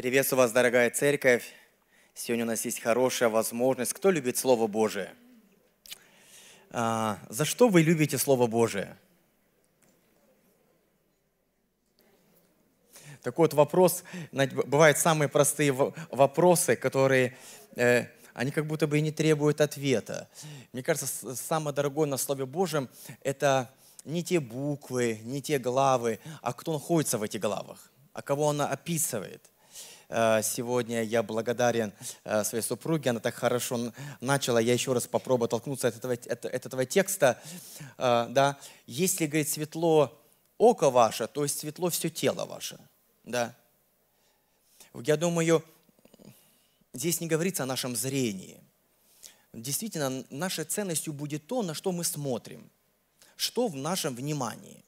Приветствую вас, дорогая церковь. Сегодня у нас есть хорошая возможность. Кто любит Слово Божие? А, за что вы любите Слово Божие? Такой вот вопрос, бывают самые простые вопросы, которые, э, они как будто бы и не требуют ответа. Мне кажется, самое дорогое на Слове Божьем – это не те буквы, не те главы, а кто находится в этих главах, а кого она описывает. Э, сегодня я благодарен э, своей супруге, она так хорошо начала, я еще раз попробую толкнуться от этого, от этого текста. Да, если, говорит, светло око ваше, то есть светло все тело ваше. Да. Я думаю, здесь не говорится о нашем зрении. Действительно, нашей ценностью будет то, на что мы смотрим, что в нашем внимании.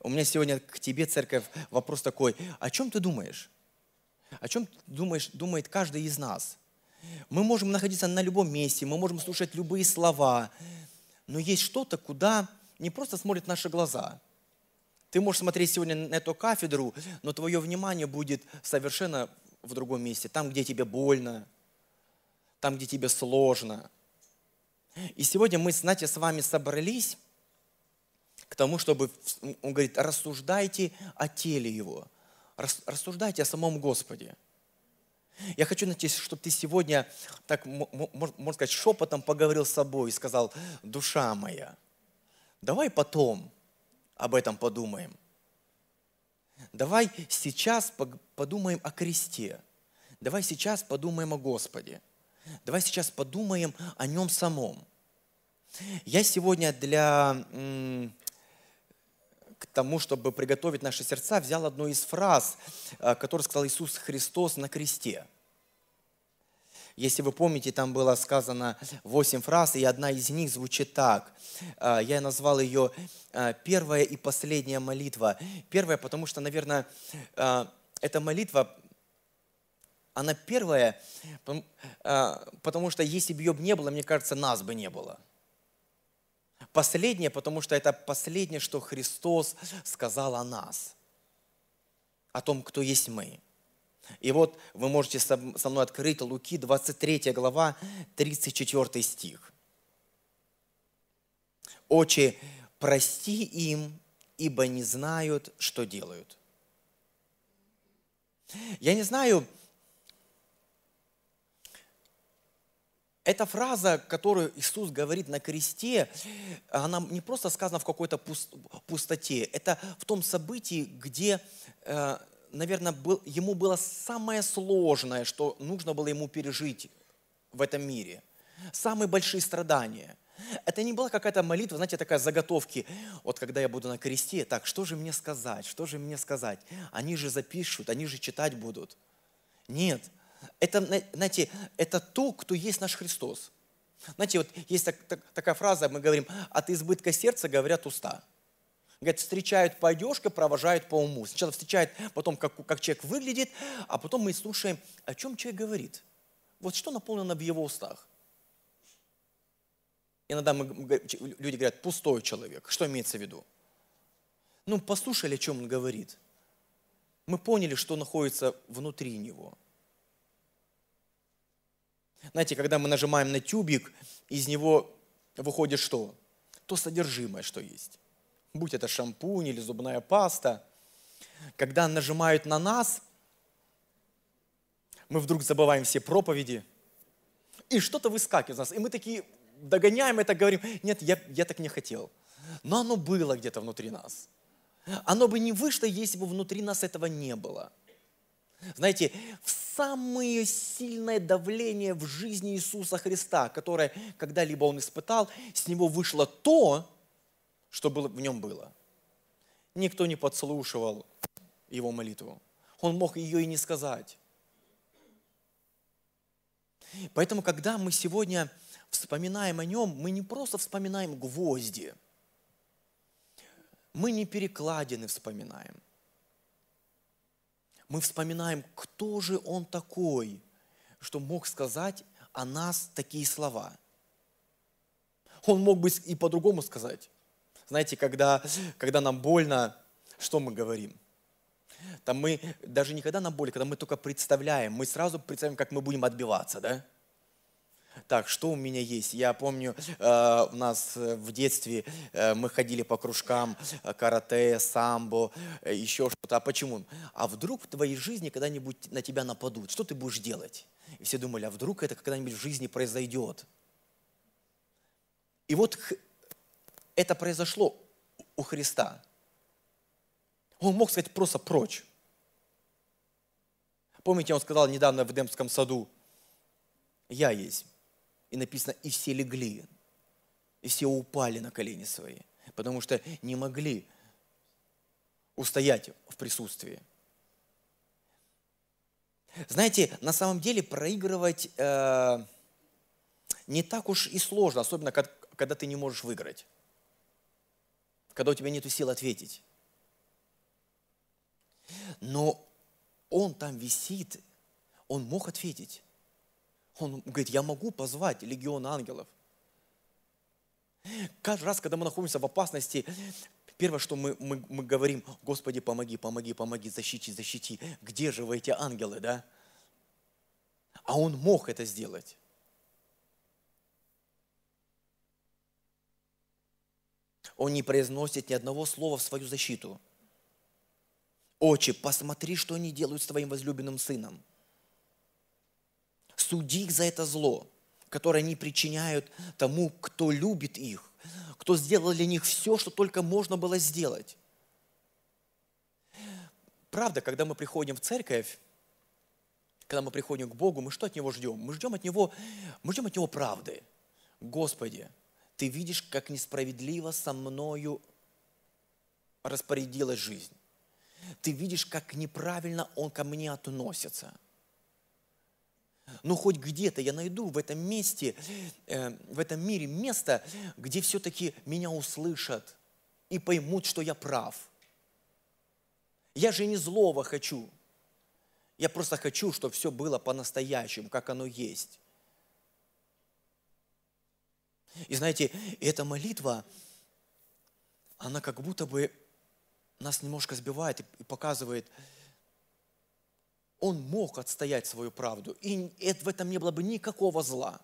У меня сегодня к тебе, церковь, вопрос такой, о чем ты думаешь? О чем думаешь, думает каждый из нас? Мы можем находиться на любом месте, мы можем слушать любые слова, но есть что-то, куда не просто смотрят наши глаза – ты можешь смотреть сегодня на эту кафедру, но твое внимание будет совершенно в другом месте, там, где тебе больно, там, где тебе сложно. И сегодня мы, знаете, с вами собрались к тому, чтобы, он говорит, рассуждайте о теле его, рассуждайте о самом Господе. Я хочу, знаете, чтобы ты сегодня, так, можно сказать, шепотом поговорил с собой и сказал, душа моя, давай потом – об этом подумаем. Давай сейчас подумаем о кресте. Давай сейчас подумаем о Господе. Давай сейчас подумаем о Нем самом. Я сегодня для тому, чтобы приготовить наши сердца, взял одну из фраз, э, которую сказал Иисус Христос на кресте – если вы помните, там было сказано восемь фраз, и одна из них звучит так. А, я назвал ее а, «Первая и последняя молитва». Первая, потому что, наверное, эта молитва, она первая, потому что если бы ее не было, мне кажется, нас бы не было. Последняя, потому что это последнее, что Христос сказал о нас, о том, кто есть мы. И вот вы можете со мной открыть Луки, 23 глава, 34 стих. «Очи, прости им, ибо не знают, что делают». Я не знаю, Эта фраза, которую Иисус говорит на кресте, она не просто сказана в какой-то пустоте. Это в том событии, где э, наверное, ему было самое сложное, что нужно было ему пережить в этом мире. Самые большие страдания. Это не была какая-то молитва, знаете, такая заготовки. Вот когда я буду на кресте, так, что же мне сказать, что же мне сказать? Они же запишут, они же читать будут. Нет, это, знаете, это то, кто есть наш Христос. Знаете, вот есть так, так, такая фраза, мы говорим, от избытка сердца говорят уста. Говорят, встречают по одежке, провожают по уму. Сначала встречают потом, как, как человек выглядит, а потом мы слушаем, о чем человек говорит. Вот что наполнено в его устах. Иногда мы, люди говорят, пустой человек. Что имеется в виду? Ну, послушали, о чем он говорит. Мы поняли, что находится внутри него. Знаете, когда мы нажимаем на тюбик, из него выходит что? То содержимое, что есть будь это шампунь или зубная паста, когда нажимают на нас, мы вдруг забываем все проповеди, и что-то выскакивает из нас, и мы такие догоняем это, говорим, нет, я, я так не хотел. Но оно было где-то внутри нас. Оно бы не вышло, если бы внутри нас этого не было. Знаете, в самое сильное давление в жизни Иисуса Христа, которое когда-либо Он испытал, с Него вышло то, что было, в нем было. Никто не подслушивал его молитву. Он мог ее и не сказать. Поэтому, когда мы сегодня вспоминаем о нем, мы не просто вспоминаем гвозди, мы не перекладины вспоминаем. Мы вспоминаем, кто же он такой, что мог сказать о нас такие слова. Он мог бы и по-другому сказать. Знаете, когда, когда нам больно, что мы говорим? Там мы даже никогда на боли, когда мы только представляем, мы сразу представляем, как мы будем отбиваться, да? Так, что у меня есть? Я помню, э, у нас в детстве э, мы ходили по кружкам э, карате, самбо, еще что-то. А почему? А вдруг в твоей жизни когда-нибудь на тебя нападут? Что ты будешь делать? И все думали, а вдруг это когда-нибудь в жизни произойдет? И вот это произошло у Христа. Он мог сказать просто прочь. Помните, он сказал недавно в Эдемском саду, я есть. И написано, и все легли, и все упали на колени свои, потому что не могли устоять в присутствии. Знаете, на самом деле проигрывать э, не так уж и сложно, особенно когда ты не можешь выиграть, когда у тебя нет сил ответить. Но он там висит, он мог ответить. Он говорит, я могу позвать легион ангелов. Каждый раз, когда мы находимся в опасности, первое, что мы, мы, мы говорим, Господи, помоги, помоги, помоги, защити, защити. Где же вы эти ангелы, да? А он мог это сделать. Он не произносит ни одного слова в свою защиту. Отче, посмотри, что они делают с твоим возлюбленным сыном суди их за это зло, которое они причиняют тому, кто любит их, кто сделал для них все, что только можно было сделать. Правда, когда мы приходим в церковь, когда мы приходим к Богу, мы что от Него ждем? Мы ждем от Него, мы ждем от Него правды. Господи, Ты видишь, как несправедливо со мною распорядилась жизнь. Ты видишь, как неправильно Он ко мне относится – но хоть где-то я найду в этом месте, э, в этом мире место, где все-таки меня услышат и поймут, что я прав. Я же не злого хочу. Я просто хочу, чтобы все было по-настоящему, как оно есть. И знаете, эта молитва, она как будто бы нас немножко сбивает и показывает, он мог отстоять свою правду, и в этом не было бы никакого зла.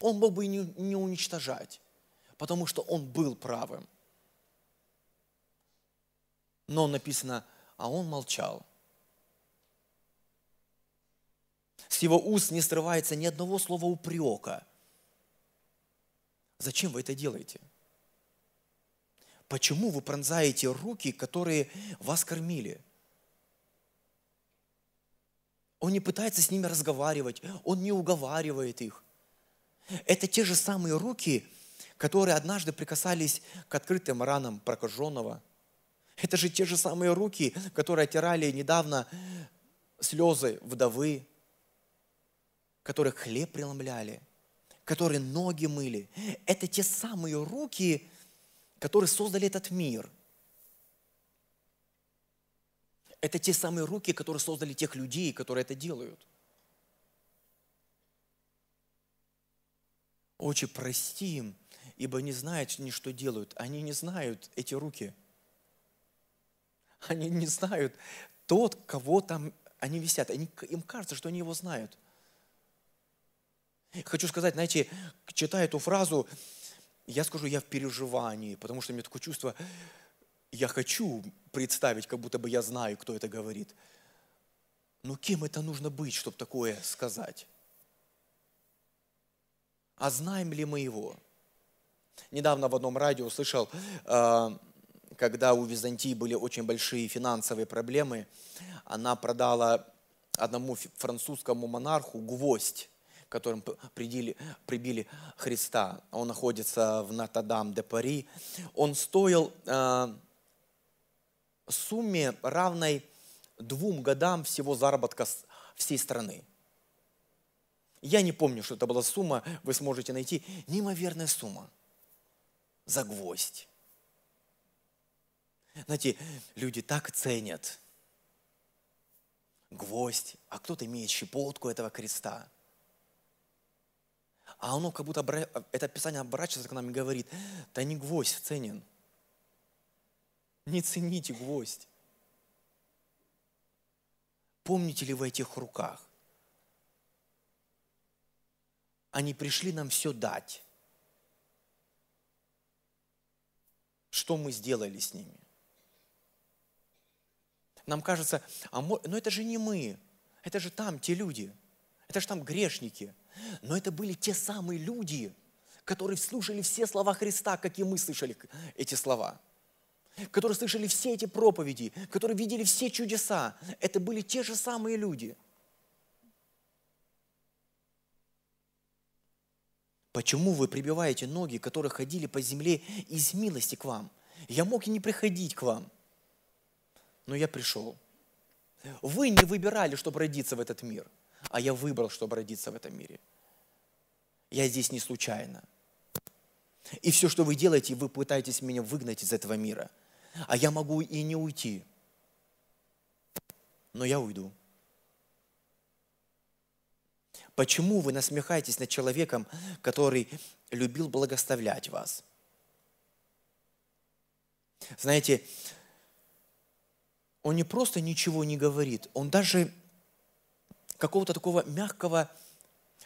Он мог бы и не уничтожать, потому что он был правым. Но написано, а он молчал. С его уст не срывается ни одного слова упрека. Зачем вы это делаете? Почему вы пронзаете руки, которые вас кормили? Он не пытается с ними разговаривать, он не уговаривает их. Это те же самые руки, которые однажды прикасались к открытым ранам прокаженного. Это же те же самые руки, которые оттирали недавно слезы вдовы, которые хлеб преломляли, которые ноги мыли. Это те самые руки, которые создали этот мир. Это те самые руки, которые создали тех людей, которые это делают. Отче, прости им, ибо не знают ни что делают. Они не знают эти руки. Они не знают тот, кого там они висят. Они, им кажется, что они его знают. Хочу сказать, знаете, читая эту фразу, я скажу, я в переживании, потому что у меня такое чувство, я хочу представить, как будто бы я знаю, кто это говорит. Но кем это нужно быть, чтобы такое сказать? А знаем ли мы его? Недавно в одном радио слышал, э, когда у Византии были очень большие финансовые проблемы, она продала одному французскому монарху гвоздь, которым прибили, прибили Христа. Он находится в Нотр-Дам-де-Пари. Он стоил э, сумме, равной двум годам всего заработка всей страны. Я не помню, что это была сумма, вы сможете найти. Неимоверная сумма за гвоздь. Знаете, люди так ценят гвоздь, а кто-то имеет щепотку этого креста. А оно как будто, это Писание оборачивается к нам и говорит, да не гвоздь ценен – не цените гвоздь. помните ли вы этих руках? Они пришли нам все дать. Что мы сделали с ними? Нам кажется, а но ну это же не мы, это же там те люди, это же там грешники. Но это были те самые люди, которые слушали все слова Христа, как и мы слышали эти слова которые слышали все эти проповеди, которые видели все чудеса. Это были те же самые люди. Почему вы прибиваете ноги, которые ходили по земле из милости к вам? Я мог и не приходить к вам, но я пришел. Вы не выбирали, чтобы родиться в этот мир, а я выбрал, чтобы родиться в этом мире. Я здесь не случайно. И все, что вы делаете, вы пытаетесь меня выгнать из этого мира. А я могу и не уйти. Но я уйду. Почему вы насмехаетесь над человеком, который любил благоставлять вас? Знаете, он не просто ничего не говорит, он даже какого-то такого мягкого...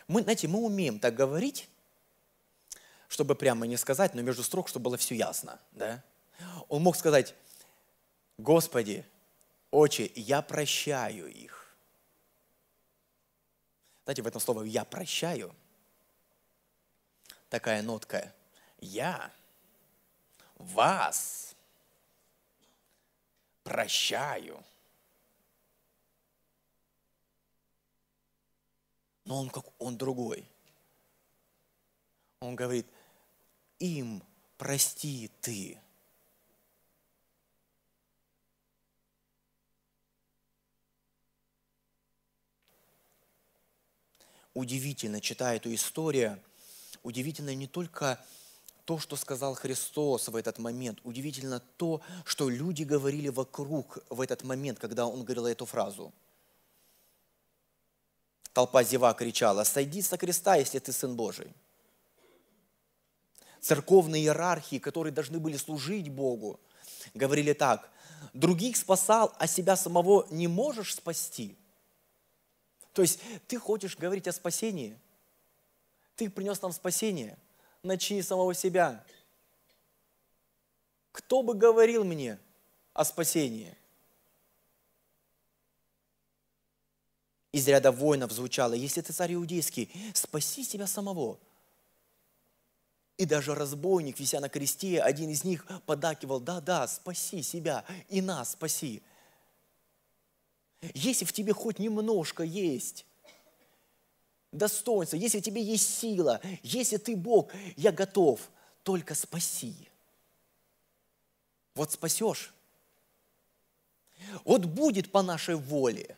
Мы, знаете, мы умеем так говорить, чтобы прямо не сказать, но между строк, чтобы было все ясно. Да? Он мог сказать, Господи, Отче, я прощаю их. Знаете, в этом слове «я прощаю» такая нотка «я вас прощаю». Но он как он другой. Он говорит, им прости ты. Удивительно, читая эту историю, удивительно не только то, что сказал Христос в этот момент, удивительно то, что люди говорили вокруг в этот момент, когда он говорил эту фразу. Толпа зева кричала, «Сойди со креста, если ты Сын Божий». Церковные иерархии, которые должны были служить Богу, говорили так, «Других спасал, а себя самого не можешь спасти». То есть ты хочешь говорить о спасении, ты принес нам спасение, начни самого себя. Кто бы говорил мне о спасении? Из ряда воинов звучало, если ты царь иудейский, спаси себя самого. И даже разбойник, вися на кресте, один из них подакивал, да-да, спаси себя и нас спаси. Если в тебе хоть немножко есть достоинство, если в тебе есть сила, если ты Бог, я готов, только спаси. Вот спасешь. Вот будет по нашей воле.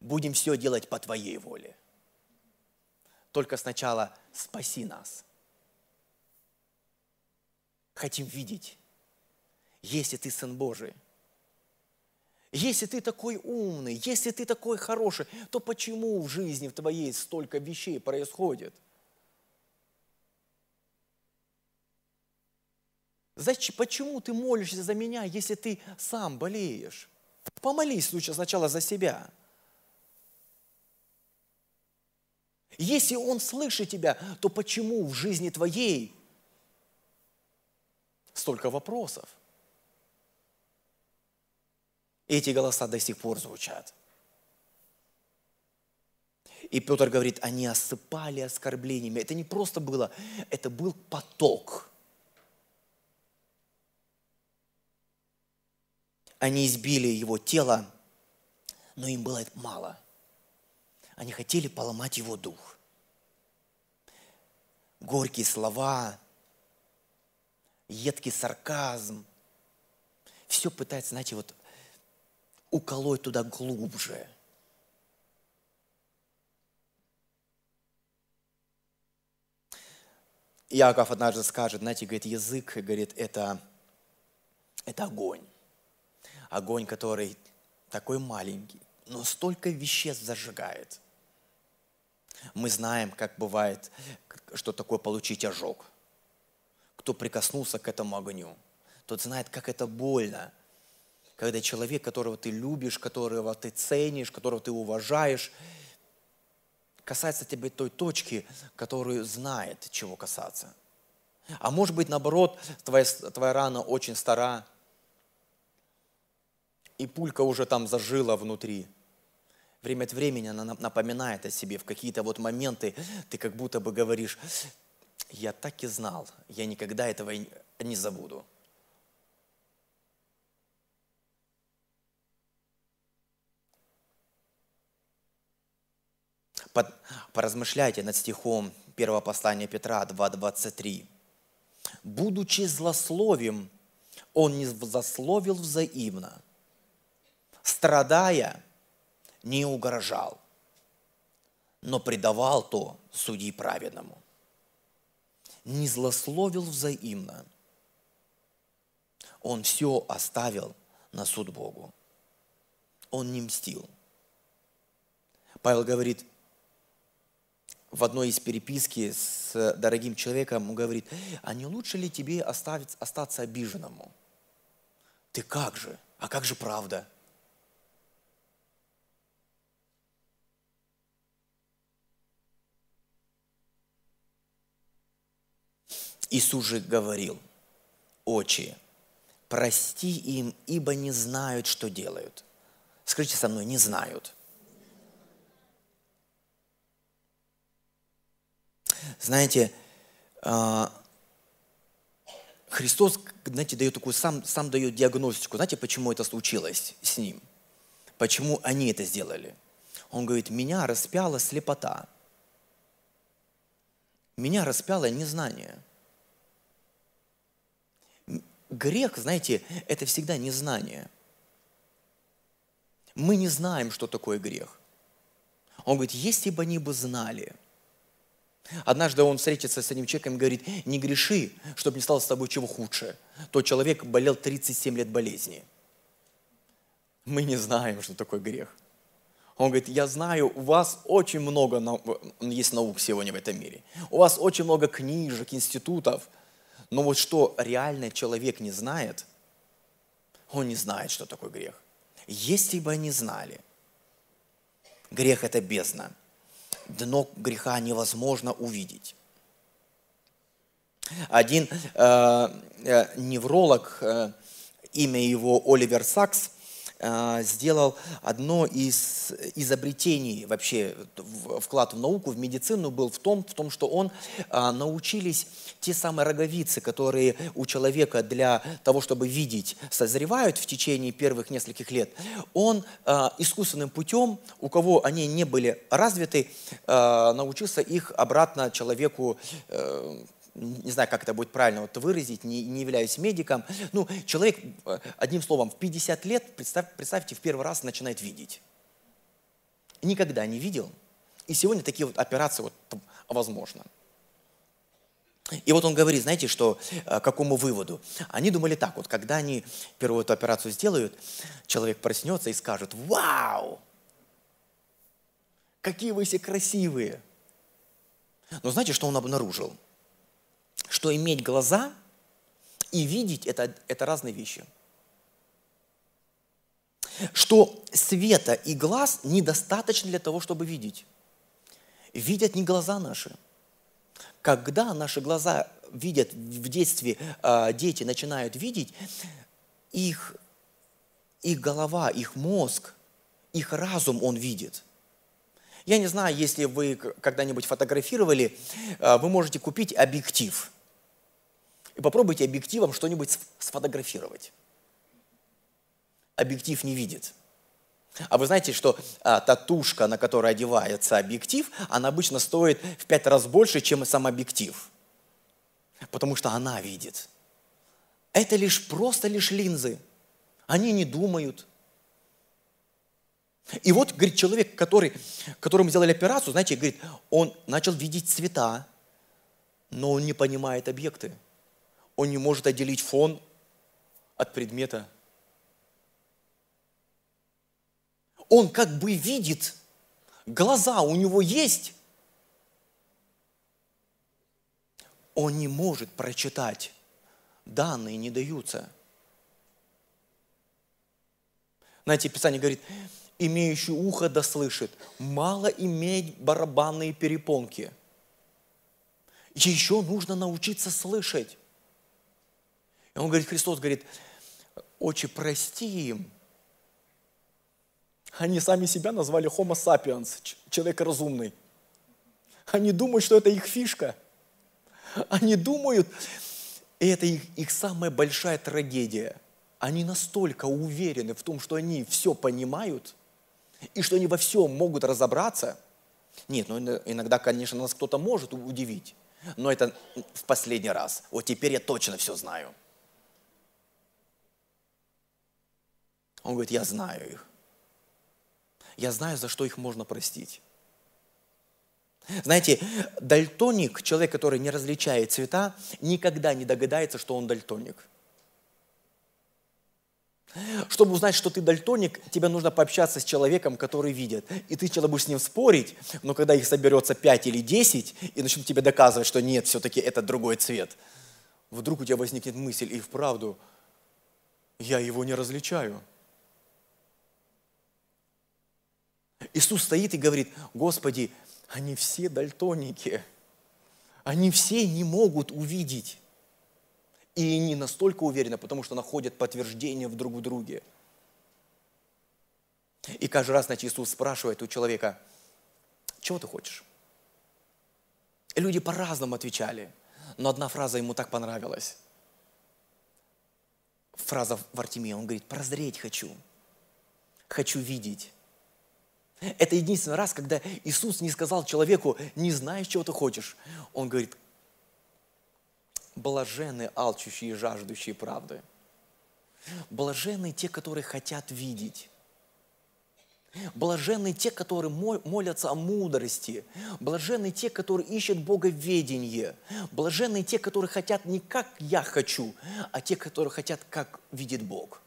Будем все делать по твоей воле. Только сначала спаси нас. Хотим видеть, если ты Сын Божий – если ты такой умный, если ты такой хороший, то почему в жизни в твоей столько вещей происходит? Зачем, почему ты молишься за меня, если ты сам болеешь? Помолись лучше сначала за себя. Если Он слышит тебя, то почему в жизни твоей столько вопросов? Эти голоса до сих пор звучат. И Петр говорит, они осыпали оскорблениями. Это не просто было, это был поток. Они избили его тело, но им было это мало. Они хотели поломать его дух. Горькие слова, едкий сарказм. Все пытается, знаете, вот уколоть туда глубже. Иаков однажды скажет, знаете, говорит, язык, говорит, это, это огонь. Огонь, который такой маленький, но столько веществ зажигает. Мы знаем, как бывает, что такое получить ожог. Кто прикоснулся к этому огню, тот знает, как это больно, когда человек, которого ты любишь, которого ты ценишь, которого ты уважаешь, касается тебя той точки, которую знает, чего касаться. А может быть, наоборот, твоя, твоя рана очень стара, и пулька уже там зажила внутри. Время от времени она напоминает о себе. В какие-то вот моменты ты как будто бы говоришь, я так и знал, я никогда этого не забуду. Поразмышляйте над стихом 1 послания Петра 2.23. «Будучи злословием, он не засловил взаимно, страдая, не угрожал, но предавал то судьи праведному. Не злословил взаимно. Он все оставил на суд Богу. Он не мстил. Павел говорит, в одной из переписки с дорогим человеком, он говорит, а не лучше ли тебе оставить, остаться обиженному? Ты как же? А как же правда? Иисус же говорил, «Отче, прости им, ибо не знают, что делают». Скажите со мной, не знают. Знаете, а, Христос, знаете, дает такую, сам, сам дает диагностику. Знаете, почему это случилось с ним? Почему они это сделали? Он говорит, меня распяла слепота. Меня распяло незнание – Грех, знаете, это всегда незнание. Мы не знаем, что такое грех. Он говорит, если бы они бы знали. Однажды он встретится с одним человеком и говорит, не греши, чтобы не стало с тобой чего худшее. Тот человек болел 37 лет болезни. Мы не знаем, что такое грех. Он говорит, я знаю, у вас очень много есть наук сегодня в этом мире. У вас очень много книжек, институтов – но вот что реально человек не знает, он не знает, что такое грех. Если бы они знали, грех – это бездна. Дно греха невозможно увидеть. Один э, э, невролог, э, имя его Оливер Сакс, сделал одно из изобретений, вообще вклад в науку, в медицину был в том, в том что он а, научились те самые роговицы, которые у человека для того, чтобы видеть, созревают в течение первых нескольких лет. Он а, искусственным путем, у кого они не были развиты, научился их обратно человеку э, не знаю, как это будет правильно вот выразить, не, не являюсь медиком. Ну, человек, э, одним словом, в 50 лет, представь, представьте, в первый раз начинает видеть. Никогда не видел. И сегодня такие вот операции вот возможно. И вот он говорит, знаете, что, э, к какому выводу? Они думали так, вот когда они первую эту операцию сделают, человек проснется и скажет, вау, какие вы все красивые. Но знаете, что он обнаружил? Что иметь глаза и видеть это, это разные вещи. Что света и глаз недостаточно для того, чтобы видеть. Видят не глаза наши. Когда наши глаза видят в детстве, а, дети начинают видеть, их, их голова, их мозг, их разум он видит – я не знаю, если вы когда-нибудь фотографировали, а, вы можете купить объектив и попробуйте объективом что-нибудь сфотографировать. Объектив не видит. А вы знаете, что а, татушка, на которой одевается объектив, она обычно стоит в пять раз больше, чем сам объектив. Потому что она видит. Это лишь просто лишь линзы. Они не думают. И вот, говорит, человек, который, которому сделали операцию, знаете, говорит, он начал видеть цвета, но он не понимает объекты он не может отделить фон от предмета. Он как бы видит, глаза у него есть, он не может прочитать. Данные не даются. Знаете, Писание говорит, имеющий ухо да слышит, мало иметь барабанные перепонки. Еще нужно научиться слышать. И он говорит, Христос говорит, отче, прости им. Они сами себя назвали Homo sapiens, человек разумный. Они думают, что это их фишка. Они думают, и это их, их самая большая трагедия. Они настолько уверены в том, что они все понимают, и что они во всем могут разобраться. Нет, ну иногда, конечно, нас кто-то может удивить, но это в последний раз. Вот теперь я точно все знаю. Он говорит, я знаю их. Я знаю, за что их можно простить. Знаете, дальтоник, человек, который не различает цвета, никогда не догадается, что он дальтоник. Чтобы узнать, что ты дальтоник, тебе нужно пообщаться с человеком, который видит. И ты сначала будешь с ним спорить, но когда их соберется 5 или 10, и начнут тебе доказывать, что нет, все-таки это другой цвет, вдруг у тебя возникнет мысль, и вправду, я его не различаю. Иисус стоит и говорит, Господи, они все дальтоники. Они все не могут увидеть. И не настолько уверены, потому что находят подтверждение в друг в друге. И каждый раз, значит, Иисус спрашивает у человека, чего ты хочешь? И люди по-разному отвечали, но одна фраза ему так понравилась. Фраза в Артемии, он говорит, прозреть хочу, хочу видеть. Это единственный раз, когда Иисус не сказал человеку, не знаешь, чего ты хочешь. Он говорит, блаженны алчущие и жаждущие правды. Блаженны те, которые хотят видеть. Блаженны те, которые молятся о мудрости. Блаженны те, которые ищут Бога ведение. Блаженны те, которые хотят не как я хочу, а те, которые хотят, как видит Бог.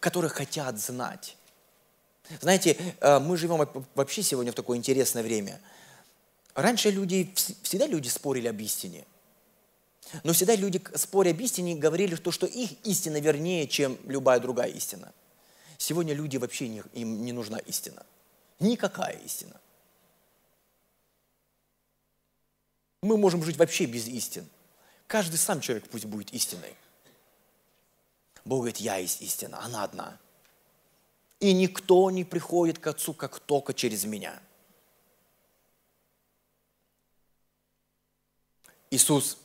Которые хотят знать. Знаете, э, мы живем вообще сегодня в такое интересное время. Раньше люди, всегда люди спорили об истине. Но всегда люди, споря об истине, говорили, что, что их истина вернее, чем любая другая истина. Сегодня люди вообще не, им не нужна истина. Никакая истина. Мы можем жить вообще без истин. Каждый сам человек пусть будет истиной. Бог говорит, я есть истина, она одна – и никто не приходит к Отцу, как только через меня. Иисус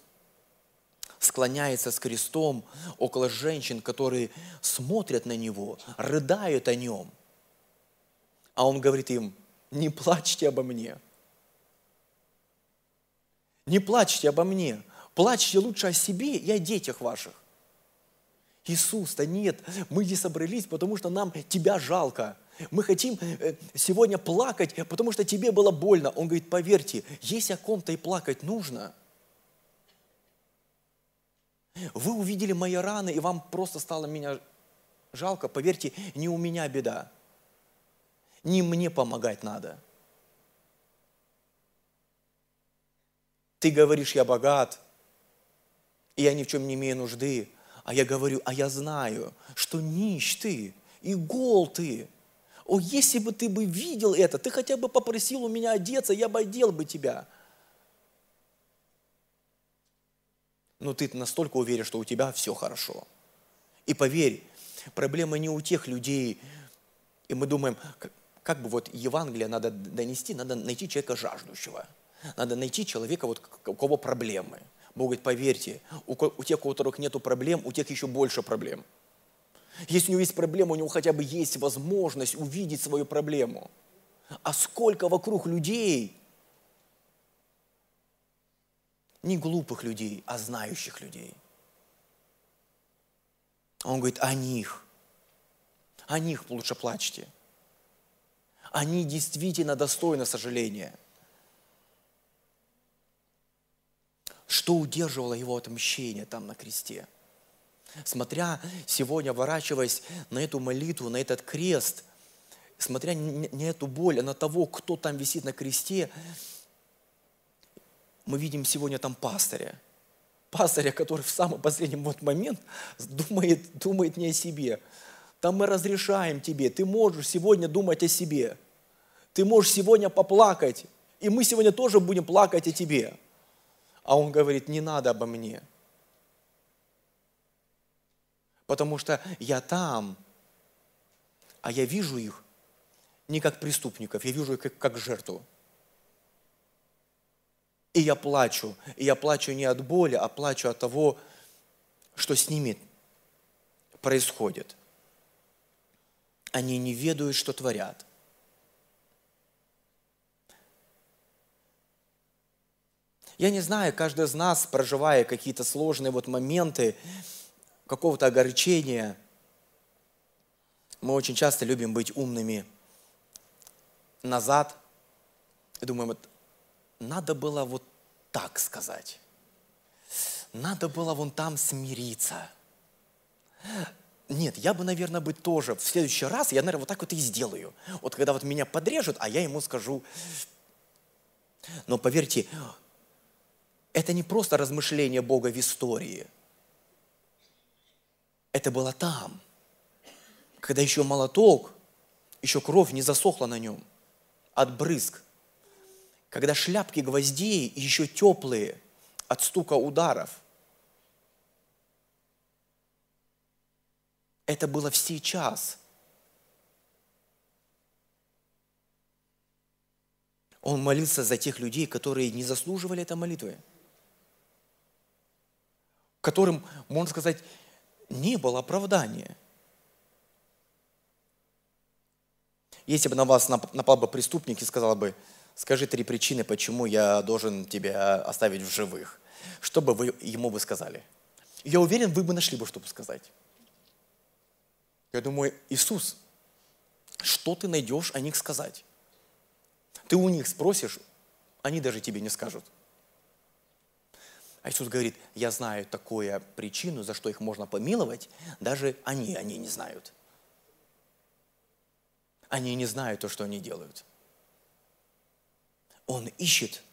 склоняется с крестом около женщин, которые смотрят на Него, рыдают о Нем. А Он говорит им, не плачьте обо мне. Не плачьте обо мне. Плачьте лучше о себе и о детях ваших. Иисус-то нет, мы здесь собрались, потому что нам Тебя жалко. Мы хотим э, сегодня плакать, потому что тебе было больно. Он говорит, поверьте, если о ком-то и плакать нужно, вы увидели мои раны, и вам просто стало меня жалко, поверьте, не у меня беда. Не мне помогать надо. Ты говоришь, я богат, и я ни в чем не имею нужды. А я говорю, а я знаю, что нищ ты и гол ты. О, если бы ты бы видел это, ты хотя бы попросил у меня одеться, я бы одел бы тебя. Но ты настолько уверен, что у тебя все хорошо. И поверь, проблема не у тех людей, и мы думаем, как, как бы вот Евангелие надо донести, надо найти человека жаждущего. Надо найти человека, вот, у кого проблемы. Бог говорит, поверьте, у, у тех, у которых нет проблем, у тех еще больше проблем. Если у него есть проблема, у него хотя бы есть возможность увидеть свою проблему. А сколько вокруг людей, не глупых людей, а знающих людей. Он говорит, о них, о них лучше плачьте. Они действительно достойны сожаления – Что удерживало его от мщения там на кресте? Смотря сегодня, ворачиваясь на эту молитву, на этот крест, смотря на эту боль, а на того, кто там висит на кресте, мы видим сегодня там пастыря. пастыря, который в самый последний вот момент думает, думает не о себе. Там мы разрешаем тебе, ты можешь сегодня думать о себе. Ты можешь сегодня поплакать, и мы сегодня тоже будем плакать о тебе. А он говорит, не надо обо мне. Потому что я там, а я вижу их не как преступников, я вижу их как, как жертву. И я плачу. И я плачу не от боли, а плачу от того, что с ними происходит. Они не ведают, что творят. Я не знаю, каждый из нас, проживая какие-то сложные вот моменты какого-то огорчения, мы очень часто любим быть умными назад и думаем, вот надо было вот так сказать. Надо было вон там смириться. Нет, я бы, наверное, бы тоже в следующий раз, я, наверное, вот так вот и сделаю. Вот когда вот меня подрежут, а я ему скажу. Но поверьте, это не просто размышление Бога в истории. Это было там, когда еще молоток, еще кровь не засохла на нем от брызг. Когда шляпки гвоздей еще теплые от стука ударов. Это было в сейчас. Он молился за тех людей, которые не заслуживали этой молитвы которым, можно сказать, не было оправдания. Если бы на вас напал бы преступник и сказал бы, скажи три причины, почему я должен тебя оставить в живых, что бы вы ему бы сказали? Я уверен, вы бы нашли бы, что бы сказать. Я думаю, Иисус, что ты найдешь о них сказать? Ты у них спросишь, они даже тебе не скажут. А Иисус говорит, я знаю такую причину, за что их можно помиловать, даже они, они не знают. Они не знают то, что они делают. Он ищет,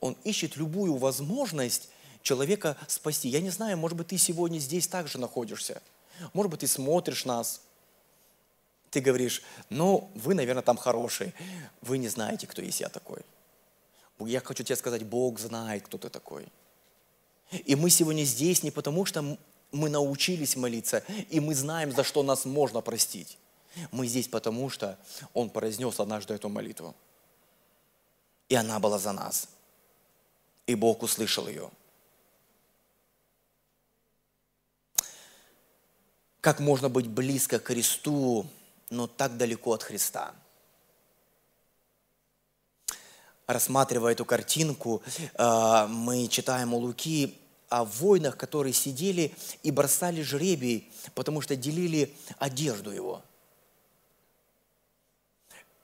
он ищет любую возможность человека спасти. Я не знаю, может быть, ты сегодня здесь также находишься. Может быть, ты смотришь нас, ты говоришь, ну, вы, наверное, там хорошие, вы не знаете, кто есть я такой. Я хочу тебе сказать, Бог знает, кто ты такой. И мы сегодня здесь не потому, что мы научились молиться, и мы знаем, за что нас можно простить. Мы здесь потому, что Он произнес однажды эту молитву. И она была за нас. И Бог услышал ее. Как можно быть близко к Христу, но так далеко от Христа? Рассматривая эту картинку, э, мы читаем у Луки о воинах, которые сидели и бросали жребий, потому что делили одежду его.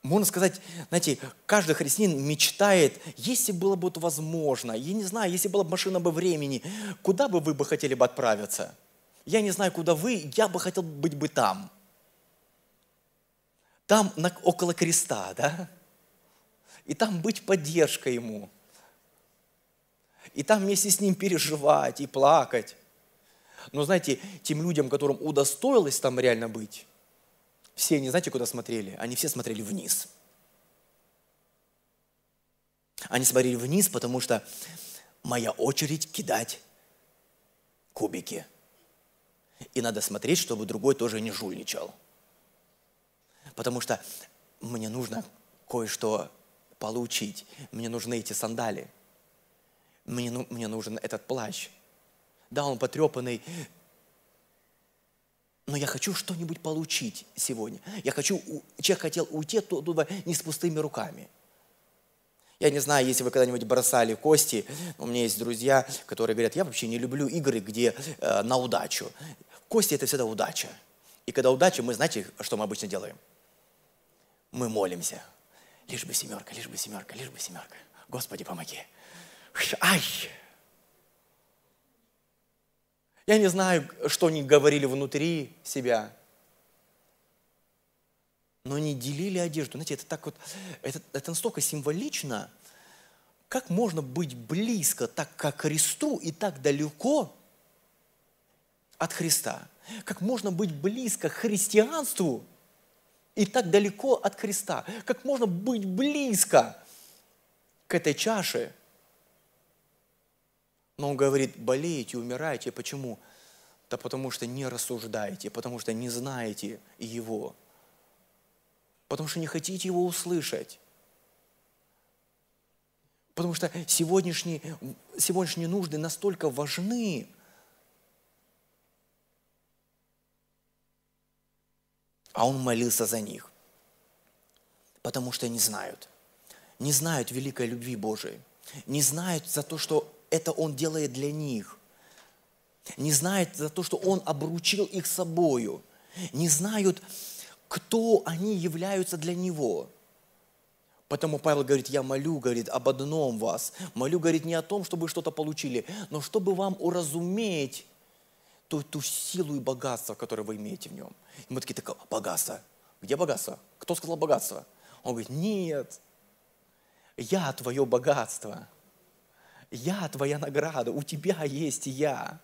Можно сказать, знаете, каждый христианин мечтает, если было бы это возможно, я не знаю, если была бы машина бы времени, куда бы вы бы хотели бы отправиться? Я не знаю, куда вы, я бы хотел быть бы там. Там, на, около креста, да? И там быть поддержкой ему – и там вместе с ним переживать и плакать. Но знаете, тем людям, которым удостоилось там реально быть, все они, знаете, куда смотрели? Они все смотрели вниз. Они смотрели вниз, потому что моя очередь кидать кубики. И надо смотреть, чтобы другой тоже не жульничал. Потому что мне нужно кое-что получить. Мне нужны эти сандали мне, ну, мне нужен этот плащ. Да, он потрепанный, но я хочу что-нибудь получить сегодня. Я хочу, человек хотел уйти туда не с пустыми руками. Я не знаю, если вы когда-нибудь бросали кости, у меня есть друзья, которые говорят, я вообще не люблю игры, где э, на удачу. Кости это всегда удача. И когда удача, мы знаете, что мы обычно делаем? Мы молимся. Лишь бы семерка, лишь бы семерка, лишь бы семерка. Господи, помоги. Ай! Я не знаю, что они говорили внутри себя, но они делили одежду. Знаете, это так вот, это, это настолько символично, как можно быть близко так как Христу и так далеко от Христа? Как можно быть близко к христианству и так далеко от Христа? Как можно быть близко к этой чаше? Но он говорит, болеете, умираете. Почему? Да потому что не рассуждаете, потому что не знаете Его. Потому что не хотите Его услышать. Потому что сегодняшние, сегодняшние нужды настолько важны. А он молился за них. Потому что не знают. Не знают великой любви Божией. Не знают за то, что это Он делает для них. Не знают за то, что Он обручил их собою. Не знают, кто они являются для Него. Потому Павел говорит, я молю, говорит, об одном вас. Молю, говорит, не о том, чтобы вы что-то получили, но чтобы вам уразуметь ту, ту силу и богатство, которое вы имеете в нем. И мы такие, так, богатство. Где богатство? Кто сказал богатство? Он говорит, нет, я твое богатство. Я твоя награда. У тебя есть я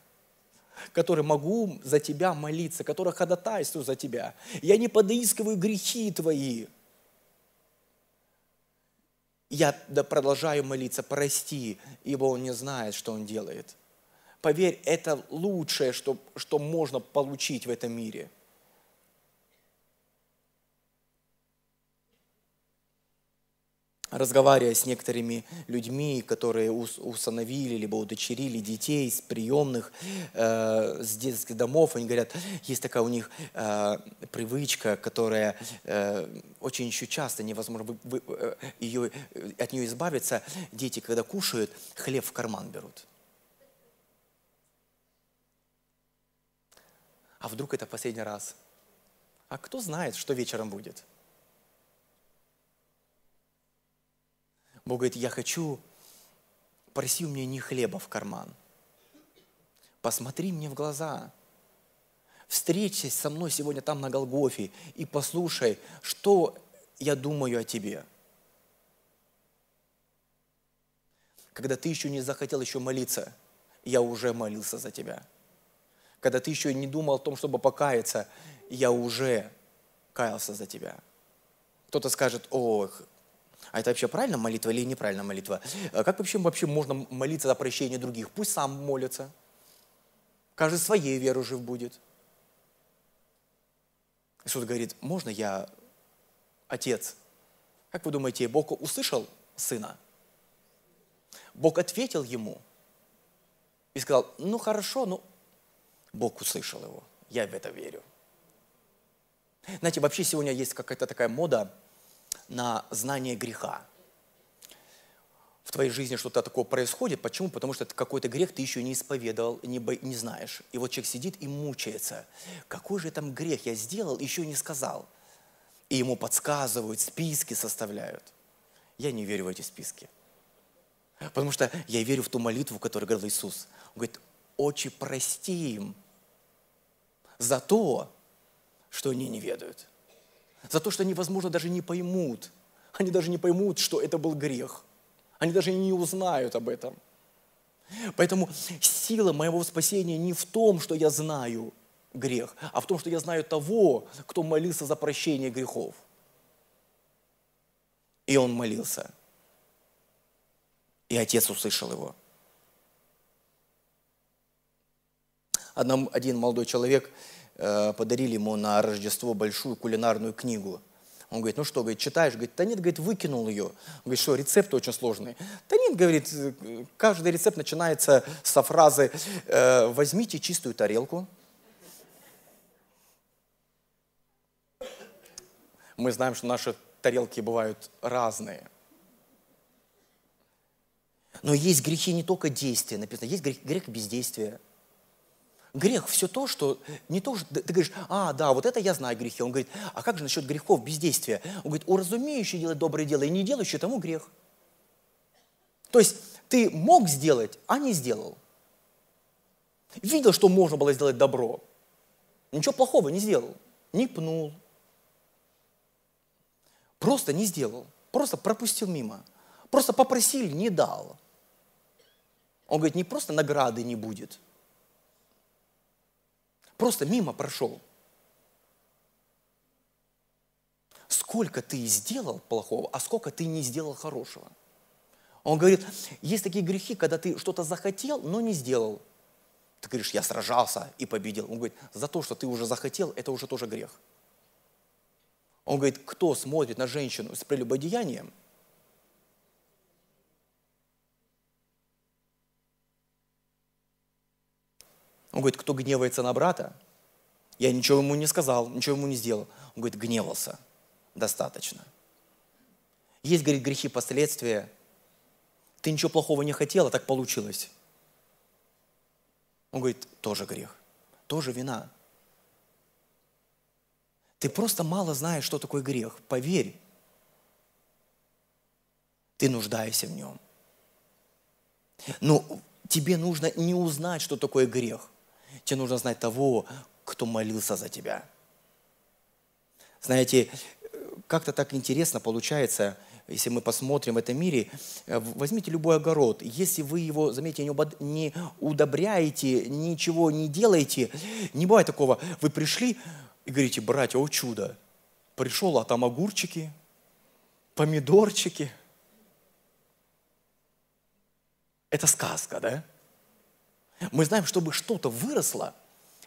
который могу за тебя молиться, который ходатайствую за тебя. Я не подыскиваю грехи твои я продолжаю молиться, прости, ибо он не знает, что он делает. Поверь, это лучшее, что, что можно получить в этом мире – разговаривая с некоторыми людьми, которые усыновили либо удочерили детей с приемных, э, с детских домов, они говорят, есть такая у них э, привычка, которая э, очень еще часто невозможно вы, вы, э, ее, от нее избавиться. Дети, когда кушают, хлеб в карман берут. А вдруг это последний раз? А кто знает, что вечером будет? Бог говорит, я хочу, проси у меня не хлеба в карман. Посмотри мне в глаза. Встречайся со мной сегодня там на Голгофе и послушай, что я думаю о тебе. Когда ты еще не захотел еще молиться, я уже молился за тебя. Когда ты еще не думал о том, чтобы покаяться, я уже каялся за тебя. Кто-то скажет, ох, а это вообще правильная молитва или неправильная молитва? А как вообще, вообще можно молиться за прощение других? Пусть сам молится. Каждый своей веру жив будет. Иисус говорит, можно я отец? Как вы думаете, Бог услышал сына? Бог ответил ему и сказал, ну хорошо, ну Бог услышал его. Я в это верю. Знаете, вообще сегодня есть какая-то такая мода – на знание греха. В твоей жизни что-то такое происходит. Почему? Потому что какой-то грех ты еще не исповедовал, не, бо... не знаешь. И вот человек сидит и мучается. Какой же там грех я сделал, еще не сказал. И ему подсказывают, списки составляют. Я не верю в эти списки. Потому что я верю в ту молитву, которую говорил Иисус. Он говорит, «Отче, прости им за то, что они не ведают» за то, что они, возможно, даже не поймут. Они даже не поймут, что это был грех. Они даже не узнают об этом. Поэтому сила моего спасения не в том, что я знаю грех, а в том, что я знаю того, кто молился за прощение грехов. И он молился. И отец услышал его. один молодой человек подарили ему на Рождество большую кулинарную книгу. Он говорит, ну что, говорит, читаешь? Говорит, да нет, говорит, выкинул ее. Он говорит, что, рецепты очень сложные. Да нет, говорит, каждый рецепт начинается со фразы э, «возьмите чистую тарелку». Мы знаем, что наши тарелки бывают разные. Но есть грехи не только действия, написано, есть грех, грех бездействия. Грех все то, что не то, что ты говоришь, а, да, вот это я знаю грехи. Он говорит, а как же насчет грехов бездействия? Он говорит, уразумеющий делать доброе дело и не делающий тому грех. То есть ты мог сделать, а не сделал. Видел, что можно было сделать добро. Ничего плохого не сделал. Не пнул. Просто не сделал. Просто пропустил мимо. Просто попросили, не дал. Он говорит, не просто награды не будет. Просто мимо прошел. Сколько ты сделал плохого, а сколько ты не сделал хорошего. Он говорит, есть такие грехи, когда ты что-то захотел, но не сделал. Ты говоришь, я сражался и победил. Он говорит, за то, что ты уже захотел, это уже тоже грех. Он говорит, кто смотрит на женщину с прелюбодеянием – Он говорит, кто гневается на брата, я ничего ему не сказал, ничего ему не сделал. Он говорит, гневался. Достаточно. Есть, говорит, грехи последствия. Ты ничего плохого не хотела, так получилось. Он говорит, тоже грех, тоже вина. Ты просто мало знаешь, что такое грех. Поверь. Ты нуждаешься в нем. Но тебе нужно не узнать, что такое грех. Тебе нужно знать того, кто молился за тебя. Знаете, как-то так интересно получается, если мы посмотрим в этом мире, возьмите любой огород, если вы его, заметьте, не удобряете, ничего не делаете, не бывает такого, вы пришли и говорите, братья, о чудо, пришел, а там огурчики, помидорчики. Это сказка, да? Мы знаем, чтобы что-то выросло,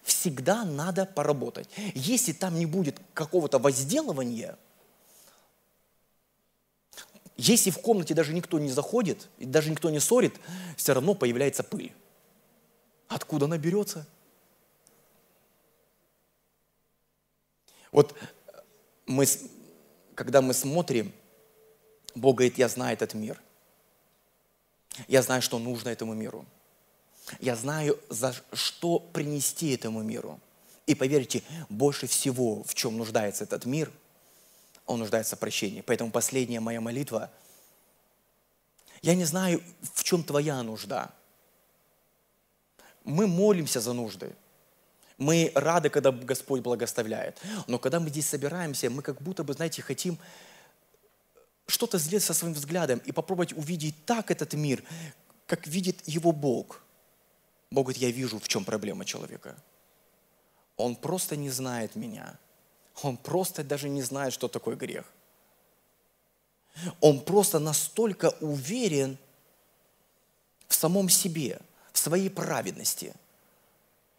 всегда надо поработать. Если там не будет какого-то возделывания, если в комнате даже никто не заходит, даже никто не ссорит, все равно появляется пыль. Откуда она берется? Вот мы, когда мы смотрим, Бог говорит, я знаю этот мир. Я знаю, что нужно этому миру. Я знаю, за что принести этому миру. И поверьте, больше всего, в чем нуждается этот мир, он нуждается в прощении. Поэтому последняя моя молитва, я не знаю, в чем твоя нужда. Мы молимся за нужды. Мы рады, когда Господь благословляет. Но когда мы здесь собираемся, мы как будто бы, знаете, хотим что-то сделать со своим взглядом и попробовать увидеть так этот мир, как видит его Бог – Бог говорит, я вижу, в чем проблема человека. Он просто не знает меня. Он просто даже не знает, что такое грех. Он просто настолько уверен в самом себе, в своей праведности.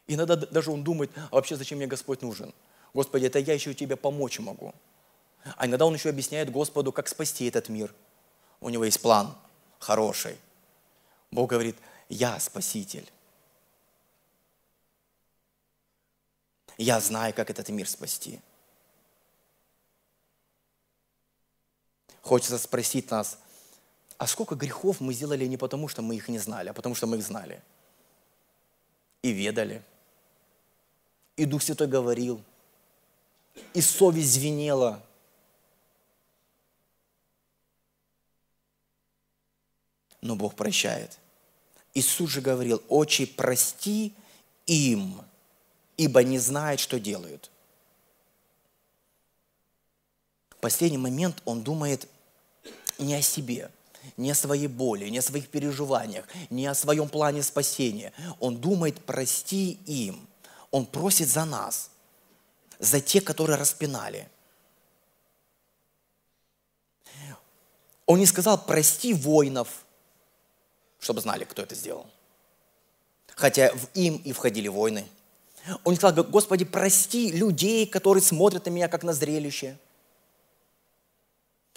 Иногда даже он думает, а вообще зачем мне Господь нужен? Господи, это я еще тебе помочь могу. А иногда он еще объясняет Господу, как спасти этот мир. У него есть план хороший. Бог говорит, я спаситель. Я знаю, как этот мир спасти. Хочется спросить нас, а сколько грехов мы сделали не потому, что мы их не знали, а потому, что мы их знали. И ведали. И Дух Святой говорил. И совесть звенела. Но Бог прощает. Иисус же говорил, «Отче, прости им, ибо не знает, что делают. В последний момент он думает не о себе, не о своей боли, не о своих переживаниях, не о своем плане спасения. Он думает, прости им. Он просит за нас, за тех, которые распинали. Он не сказал, прости воинов, чтобы знали, кто это сделал. Хотя в им и входили войны – он сказал, Господи, прости людей, которые смотрят на меня как на зрелище.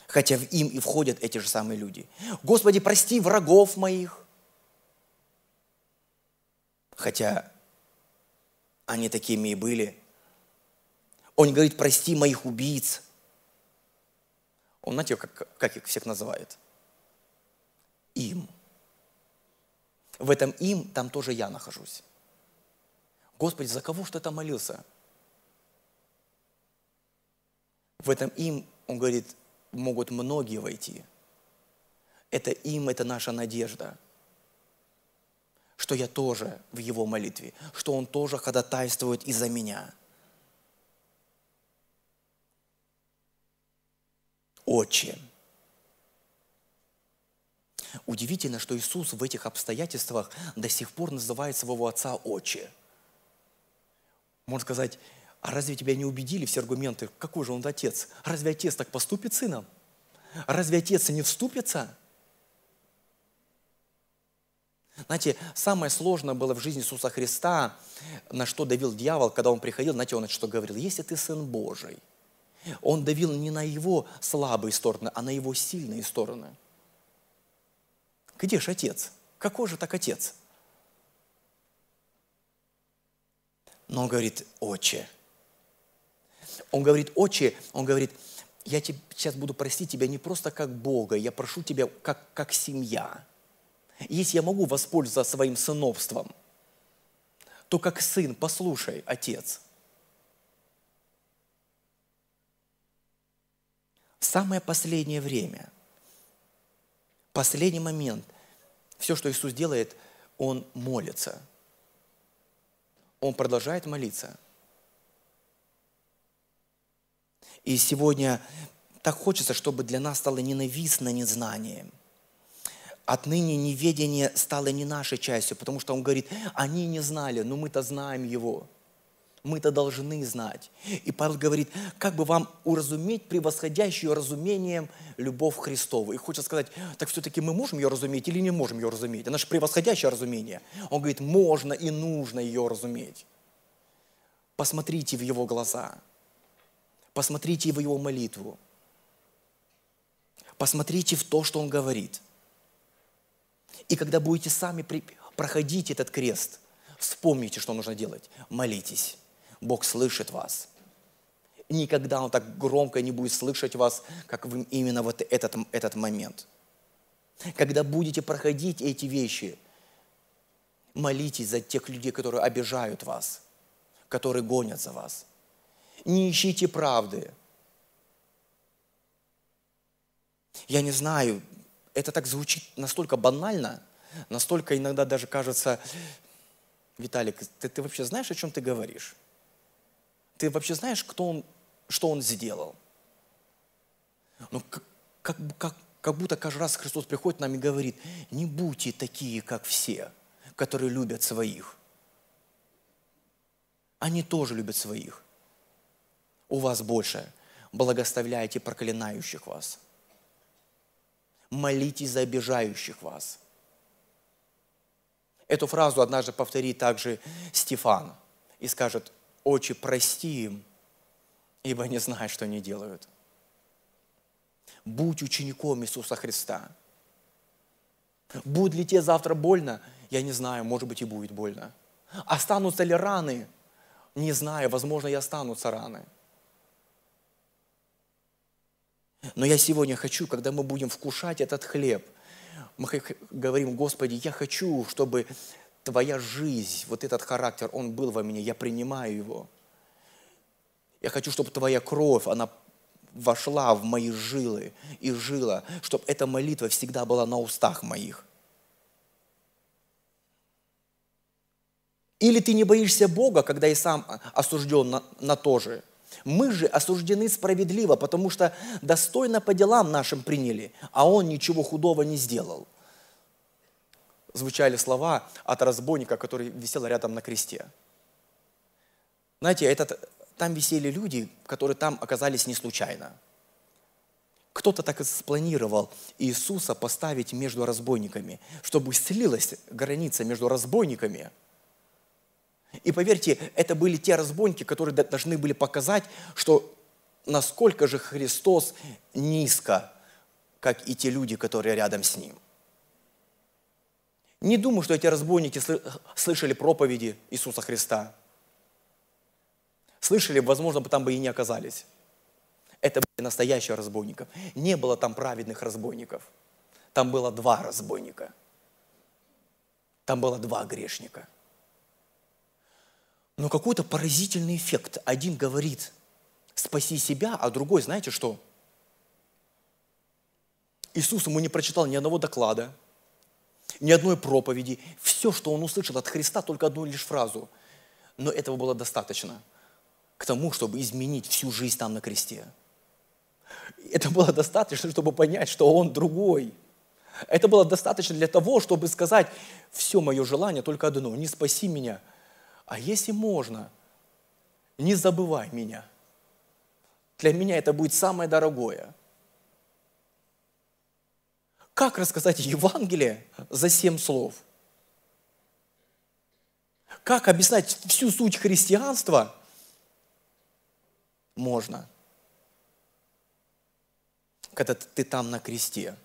Хотя в им и входят эти же самые люди. Господи, прости врагов моих. Хотя они такими и были. Он говорит, прости моих убийц. Он, знаете, как, как их всех называет? Им. В этом им там тоже я нахожусь. Господи, за кого что ты молился? В этом им, он говорит, могут многие войти. Это им, это наша надежда, что я тоже в его молитве, что он тоже ходатайствует и за меня. Отче, Удивительно, что Иисус в этих обстоятельствах до сих пор называет своего отца отче. Можно сказать, а разве тебя не убедили все аргументы? Какой же он отец? Разве отец так поступит сыном? Разве отец не вступится? Знаете, самое сложное было в жизни Иисуса Христа, на что давил дьявол, когда он приходил, знаете, он что говорил? Если ты Сын Божий, он давил не на его слабые стороны, а на его сильные стороны. Где же отец? Какой же так отец? Но он говорит, отче. Он говорит, отче, он говорит, я тебе, сейчас буду просить тебя не просто как Бога, я прошу тебя как, как семья. Если я могу воспользоваться своим сыновством, то как сын, послушай, отец. Самое последнее время, последний момент, все, что Иисус делает, Он молится. Он продолжает молиться. И сегодня так хочется, чтобы для нас стало ненавистно незнанием – Отныне неведение стало не нашей частью, потому что он говорит, они не знали, но мы-то знаем его. Мы-то должны знать. И Павел говорит, как бы вам уразуметь превосходящую разумением любовь Христову. И хочет сказать, так все-таки мы можем ее разуметь или не можем ее разуметь? Она же превосходящее разумение. Он говорит, можно и нужно ее разуметь. Посмотрите в его глаза. Посмотрите в его молитву. Посмотрите в то, что он говорит – и когда будете сами проходить этот крест, вспомните, что нужно делать. Молитесь. Бог слышит вас. Никогда Он так громко не будет слышать вас, как в именно вот этот, этот момент. Когда будете проходить эти вещи, молитесь за тех людей, которые обижают вас, которые гонят за вас. Не ищите правды. Я не знаю, это так звучит настолько банально, настолько иногда даже кажется, Виталик, ты, ты вообще знаешь, о чем ты говоришь? Ты вообще знаешь, кто он, что он сделал? Ну, как, как, как, будто каждый раз Христос приходит к нам и говорит, не будьте такие, как все, которые любят своих. Они тоже любят своих. У вас больше. Благословляйте проклинающих вас – молитесь за обижающих вас. Эту фразу однажды повторит также Стефан и скажет, «Отче, прости им, ибо не знают, что они делают». Будь учеником Иисуса Христа. Будет ли тебе завтра больно? Я не знаю, может быть и будет больно. Останутся ли раны? Не знаю, возможно и останутся раны. Но я сегодня хочу, когда мы будем вкушать этот хлеб, мы говорим, Господи, я хочу, чтобы Твоя жизнь, вот этот характер, он был во мне, я принимаю его. Я хочу, чтобы Твоя кровь, она вошла в мои жилы и жила, чтобы эта молитва всегда была на устах моих. Или ты не боишься Бога, когда и сам осужден на, на то же – мы же осуждены справедливо, потому что достойно по делам нашим приняли, а он ничего худого не сделал. Звучали слова от разбойника, который висел рядом на кресте. Знаете, этот, там висели люди, которые там оказались не случайно. Кто-то так и спланировал Иисуса поставить между разбойниками, чтобы слилась граница между разбойниками – и поверьте, это были те разбойники, которые должны были показать, что насколько же Христос низко, как и те люди, которые рядом с Ним. Не думаю, что эти разбойники слышали проповеди Иисуса Христа. Слышали, возможно, бы там бы и не оказались. Это были настоящие разбойники. Не было там праведных разбойников. Там было два разбойника. Там было два грешника – но какой-то поразительный эффект. Один говорит, спаси себя, а другой, знаете что? Иисус ему не прочитал ни одного доклада, ни одной проповеди. Все, что он услышал от Христа, только одну лишь фразу. Но этого было достаточно к тому, чтобы изменить всю жизнь там на кресте. Это было достаточно, чтобы понять, что он другой. Это было достаточно для того, чтобы сказать, все мое желание только одно, не спаси меня, а если можно, не забывай меня. Для меня это будет самое дорогое. Как рассказать Евангелие за семь слов? Как объяснять всю суть христианства? Можно. Когда ты там на кресте.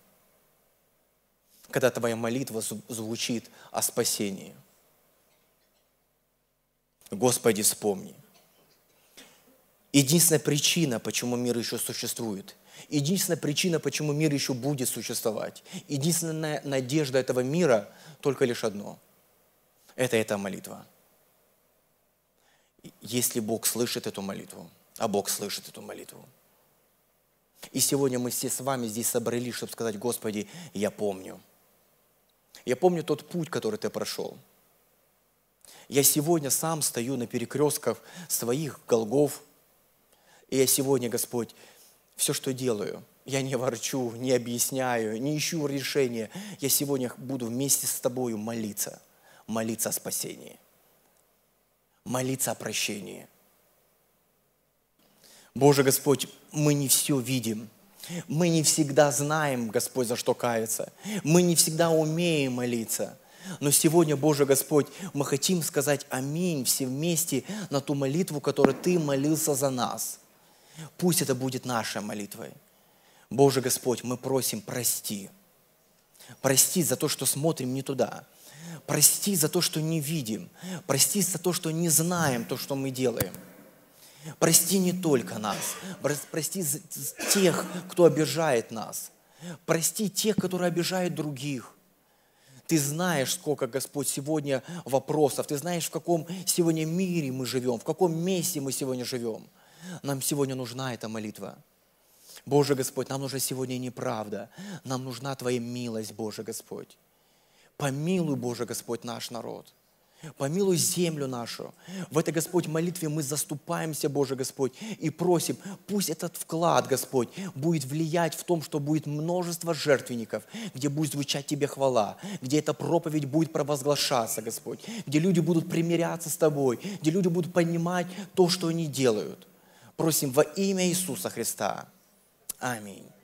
Когда твоя молитва звучит о спасении. Господи, вспомни. Единственная причина, почему мир еще существует, единственная причина, почему мир еще будет существовать, единственная надежда этого мира только лишь одно. Это эта молитва. Если Бог слышит эту молитву, а Бог слышит эту молитву. И сегодня мы все с вами здесь собрались, чтобы сказать, Господи, я помню. Я помню тот путь, который Ты прошел. Я сегодня сам стою на перекрестках своих голгов, и я сегодня, Господь, все, что делаю, я не ворчу, не объясняю, не ищу решения. Я сегодня буду вместе с Тобою молиться, молиться о спасении, молиться о прощении. Боже Господь, мы не все видим. Мы не всегда знаем, Господь, за что каяться. Мы не всегда умеем молиться. Но сегодня, Боже Господь, мы хотим сказать аминь все вместе на ту молитву, которую Ты молился за нас – Пусть это будет нашей молитвой. Боже Господь, мы просим, прости. Прости за то, что смотрим не туда. Прости за то, что не видим. Прости за то, что не знаем то, что мы делаем. Прости не только нас. Прости тех, кто обижает нас. Прости тех, которые обижают других. Ты знаешь, сколько, Господь, сегодня вопросов. Ты знаешь, в каком сегодня мире мы живем, в каком месте мы сегодня живем. Нам сегодня нужна эта молитва. Боже Господь, нам нужна сегодня неправда. Нам нужна Твоя милость, Боже Господь. Помилуй, Боже Господь, наш народ. Помилуй землю нашу. В этой, Господь, молитве мы заступаемся, Боже Господь, и просим, пусть этот вклад, Господь, будет влиять в том, что будет множество жертвенников, где будет звучать Тебе хвала, где эта проповедь будет провозглашаться, Господь, где люди будут примиряться с Тобой, где люди будут понимать то, что они делают. Просим во имя Иисуса Христа. Аминь.